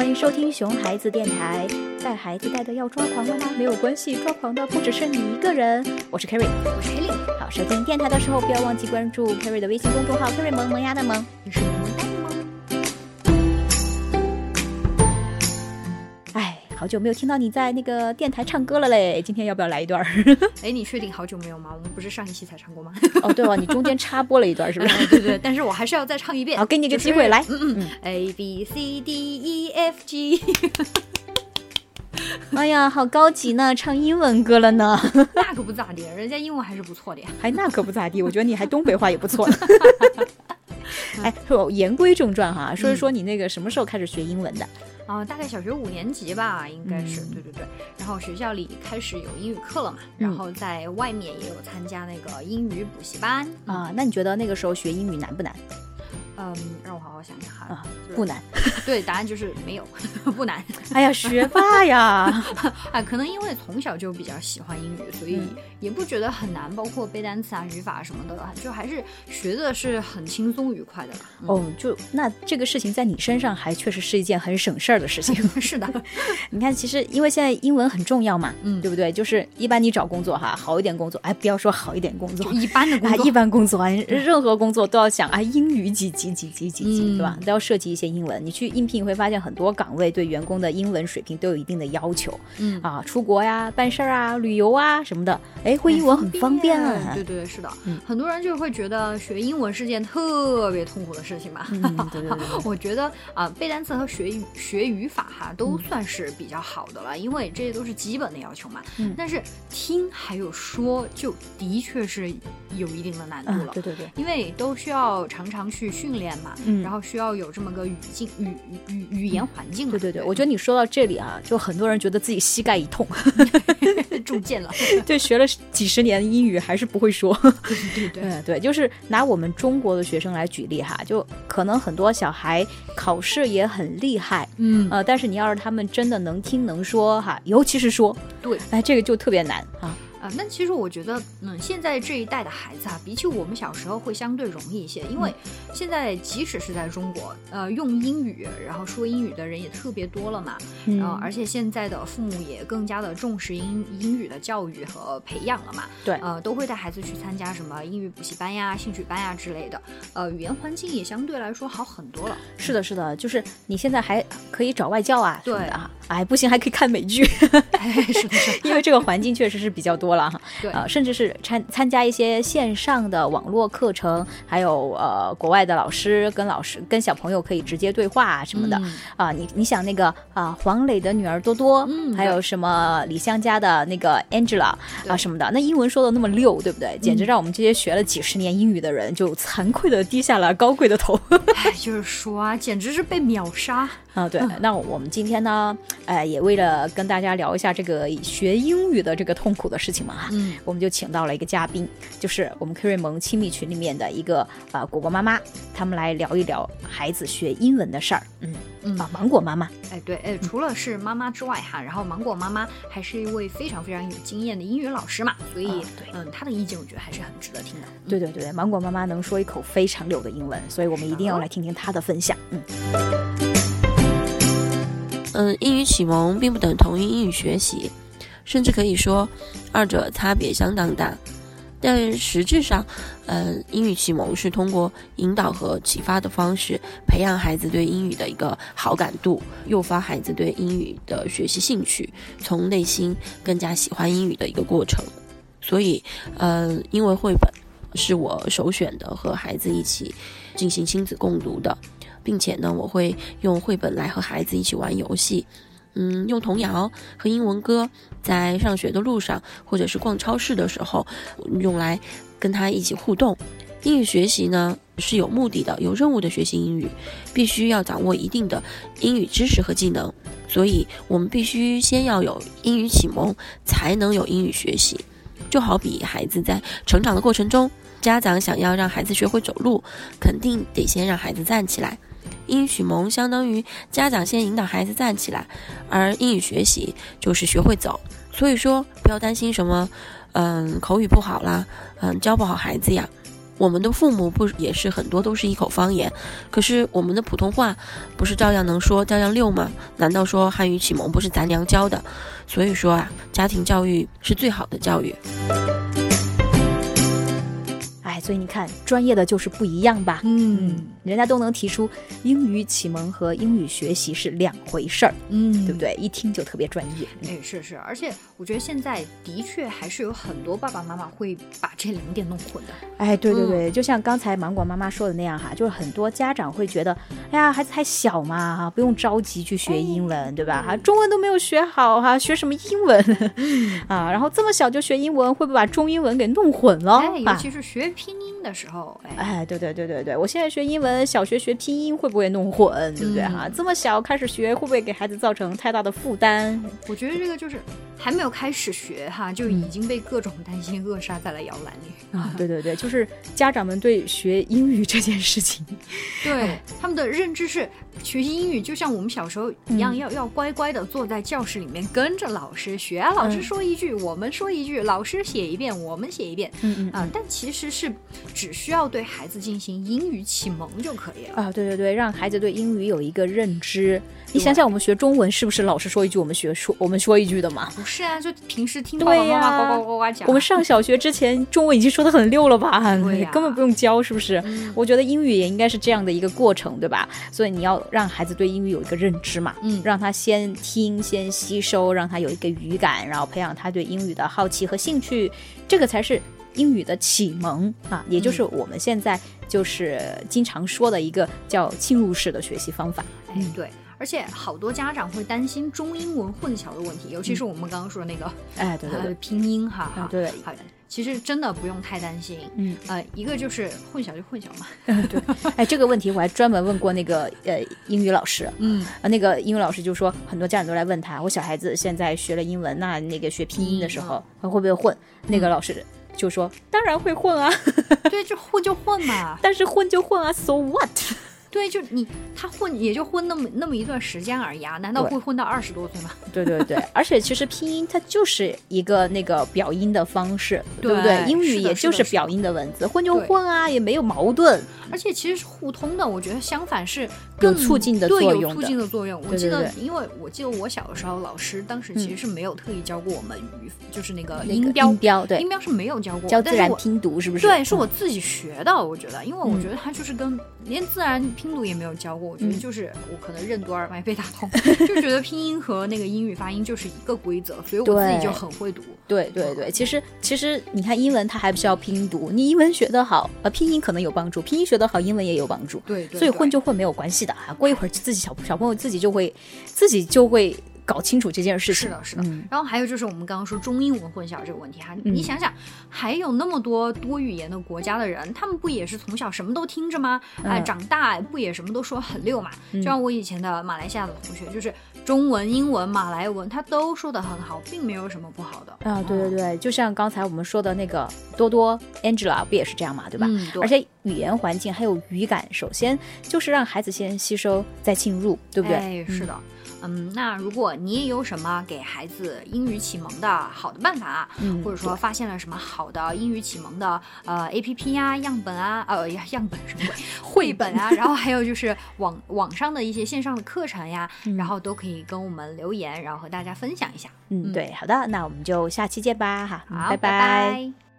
欢迎收听熊孩子电台。带孩子带的要抓狂了吗？没有关系，抓狂的不只是你一个人。我是 Kerry，我是 Kelly。好，收听电台的时候不要忘记关注 Kerry 的微信公众号 Kerry 萌萌鸭的萌，你是萌萌哒好久没有听到你在那个电台唱歌了嘞，今天要不要来一段？哎，你确定好久没有吗？我们不是上一期才唱过吗？哦，对哦，你中间插播了一段是不是？对对，但是我还是要再唱一遍。好，给你个机会来。嗯嗯，A B C D E F G。哎呀，好高级呢，唱英文歌了呢。那可不咋地，人家英文还是不错的呀。还那可不咋地，我觉得你还东北话也不错。哎，说言归正传哈，说一说你那个什么时候开始学英文的？啊，大概小学五年级吧，应该是。对对对。然后学校里开始有英语课了嘛，然后在外面也有参加那个英语补习班啊。那你觉得那个时候学英语难不难？嗯，让我好好想想哈。啊，不难。对，答案就是没有，不难。哎呀，学霸呀！啊，可能因为从小就比较喜欢英语，所以也不觉得很难。包括背单词啊、语法什么的，就还是学的是很轻松愉快的。哦，就那这个事情在你身上还确实是一件很省事儿的事情。是的，你看，其实因为现在英文很重要嘛，嗯，对不对？就是一般你找工作哈，好一点工作，哎，不要说好一点工作，一般的工作，一般工作啊，任何工作都要想啊，英语几级几级几级，对吧？都要涉及一些英文。你去应聘会发现很多岗位对员工的英文水平都有一定的要求。嗯啊，出国呀、办事儿啊、旅游啊什么的，哎，会英文很方便啊。对对是的，嗯很多人就会觉得学英文是件特别痛苦的事情嘛。对对对，我觉得啊，背单词和学学语法哈，都算是比较好的了，因为这些都是基本的要求嘛。嗯。但是听还有说，就的确是有一定的难度了。对对对，因为都需要常常去训练嘛。嗯。然后需要有这么个语境语语语言环境。对对对，我觉得你说到这里啊，就很多人觉得自己膝盖一痛，中箭了。对，学了几十年英语还是不会说。对对对，对，就是拿我们中国的学生来举例哈，就可能很多小孩考试也很厉害，嗯呃，但是你要是他们真的能听能说哈，尤其是说，对，哎，这个就特别难啊。啊，那其实我觉得，嗯，现在这一代的孩子啊，比起我们小时候会相对容易一些，因为现在即使是在中国，呃，用英语然后说英语的人也特别多了嘛，然后而且现在的父母也更加的重视英英语的教育和培养了嘛，对，呃，都会带孩子去参加什么英语补习班呀、兴趣班呀之类的，呃，语言环境也相对来说好很多了。是的，是的，就是你现在还可以找外教啊，对啊，哎，不行还可以看美剧，是的，是，因为这个环境确实是比较多了哈，对，呃，甚至是参参加一些线上的网络课程，还有呃国外的老师跟老师跟小朋友可以直接对话什么的啊，你你想那个啊黄磊的女儿多多，嗯，还有什么李湘家的那个 Angela 啊什么的，那英文说的那么溜，对不对？简直让我们这些学了几十年英语的人就惭愧的低下了高贵的头。哎，就是说啊，简直是被秒杀。啊，对，那我们今天呢，呃，也为了跟大家聊一下这个学英语的这个痛苦的事情嘛，哈，嗯，我们就请到了一个嘉宾，就是我们 K 瑞萌亲密群里面的一个呃果果妈妈，他们来聊一聊孩子学英文的事儿，嗯嗯，啊，芒果妈妈，哎，对，哎，除了是妈妈之外哈，然后芒果妈妈还是一位非常非常有经验的英语老师嘛，所以，对，嗯，她的意见我觉得还是很值得听的。对对对，芒果妈妈能说一口非常溜的英文，所以我们一定要来听听她的分享，嗯。嗯，英语启蒙并不等同于英语学习，甚至可以说二者差别相当大。但实质上，嗯，英语启蒙是通过引导和启发的方式，培养孩子对英语的一个好感度，诱发孩子对英语的学习兴趣，从内心更加喜欢英语的一个过程。所以，嗯，因为绘本是我首选的，和孩子一起进行亲子共读的。并且呢，我会用绘本来和孩子一起玩游戏，嗯，用童谣和英文歌，在上学的路上或者是逛超市的时候，用来跟他一起互动。英语学习呢是有目的的、有任务的学习英语，必须要掌握一定的英语知识和技能，所以我们必须先要有英语启蒙，才能有英语学习。就好比孩子在成长的过程中，家长想要让孩子学会走路，肯定得先让孩子站起来。英语启蒙相当于家长先引导孩子站起来，而英语学习就是学会走。所以说，不要担心什么，嗯，口语不好啦，嗯，教不好孩子呀。我们的父母不也是很多都是一口方言，可是我们的普通话不是照样能说，照样溜吗？难道说汉语启蒙不是咱娘教的？所以说啊，家庭教育是最好的教育。所以你看，专业的就是不一样吧？嗯，人家都能提出英语启蒙和英语学习是两回事儿，嗯，对不对？一听就特别专业。哎，是是，而且我觉得现在的确还是有很多爸爸妈妈会把这两点弄混的。哎，对对对，就像刚才芒果妈妈说的那样哈，就是很多家长会觉得，哎呀，孩子还小嘛，哈，不用着急去学英文，对吧？哈，中文都没有学好哈，学什么英文啊？然后这么小就学英文，会不会把中英文给弄混了？哎，尤其是学拼。拼音的时候，哎，对对对对对，我现在学英文，小学学拼音会不会弄混，对不对哈？这么小开始学，会不会给孩子造成太大的负担？我觉得这个就是还没有开始学哈，就已经被各种担心扼杀在了摇篮里啊！对对对，就是家长们对学英语这件事情，对他们的认知是学习英语就像我们小时候一样，要要乖乖的坐在教室里面跟着老师学，老师说一句我们说一句，老师写一遍我们写一遍，嗯嗯啊，但其实是。只需要对孩子进行英语启蒙就可以了啊！对对对，让孩子对英语有一个认知。你想想，我们学中文是不是老师说一句，我们学说我们说一句的嘛？不是啊，就平时听爸爸妈妈呱呱呱呱讲。我们上小学之前，中文已经说的很溜了吧？对 根本不用教，是不是？我觉得英语也应该是这样的一个过程，对吧？所以你要让孩子对英语有一个认知嘛，嗯，让他先听，先吸收，让他有一个语感，然后培养他对英语的好奇和兴趣，这个才是。英语的启蒙啊，也就是我们现在就是经常说的一个叫侵入式的学习方法。哎，对，而且好多家长会担心中英文混淆的问题，尤其是我们刚刚说的那个，哎，对对对，拼音哈，哈，对，好，其实真的不用太担心，嗯，呃，一个就是混淆就混淆嘛，对，哎，这个问题我还专门问过那个呃英语老师，嗯，啊，那个英语老师就说，很多家长都来问他，我小孩子现在学了英文，那那个学拼音的时候会不会混？那个老师。就说当然会混啊，对，就混就混嘛，但是混就混啊，so what？对，就你他混也就混那么那么一段时间而已啊，难道会混到二十多岁吗？对对对，而且其实拼音它就是一个那个表音的方式，对不对？英语也就是表音的文字，混就混啊，也没有矛盾，而且其实是互通的。我觉得相反是更促进的作用，促进的作用。我记得，因为我记得我小的时候，老师当时其实是没有特意教过我们语，就是那个音标，音标对，音标是没有教过，教自然拼读是不是？对，是我自己学的。我觉得，因为我觉得它就是跟连自然拼读也没有教过。我觉得就是我可能任督二脉被打通，就觉得拼音和那个英语发音就是一个规则，所以我自己就很会读。对对对，其实其实你看英文它还不需要拼读，你英文学得好，呃，拼音可能有帮助，拼音学得好，英文也有帮助。对，所以混就混没有关系的啊，过一会儿自己小小朋友自己就会自己就会。搞清楚这件事情是的，是的。然后还有就是我们刚刚说中英文混淆这个问题哈，你想想，还有那么多多语言的国家的人，他们不也是从小什么都听着吗？哎，长大不也什么都说很溜嘛？就像我以前的马来西亚的同学，就是中文、英文、马来文，他都说的很好，并没有什么不好的啊。对对对，就像刚才我们说的那个多多 Angela 不也是这样嘛？对吧？嗯，而且语言环境还有语感，首先就是让孩子先吸收再进入，对不对？哎，是的。嗯，那如果你也有什么给孩子英语启蒙的好的办法，嗯，或者说发现了什么好的英语启蒙的呃 A P P 呀、样本啊、呃呀样本什么鬼？绘本。啊，然后还有就是网网上的一些线上的课程呀，然后都可以跟我们留言，然后和大家分享一下。嗯，对，好的，那我们就下期见吧，哈，好，拜拜。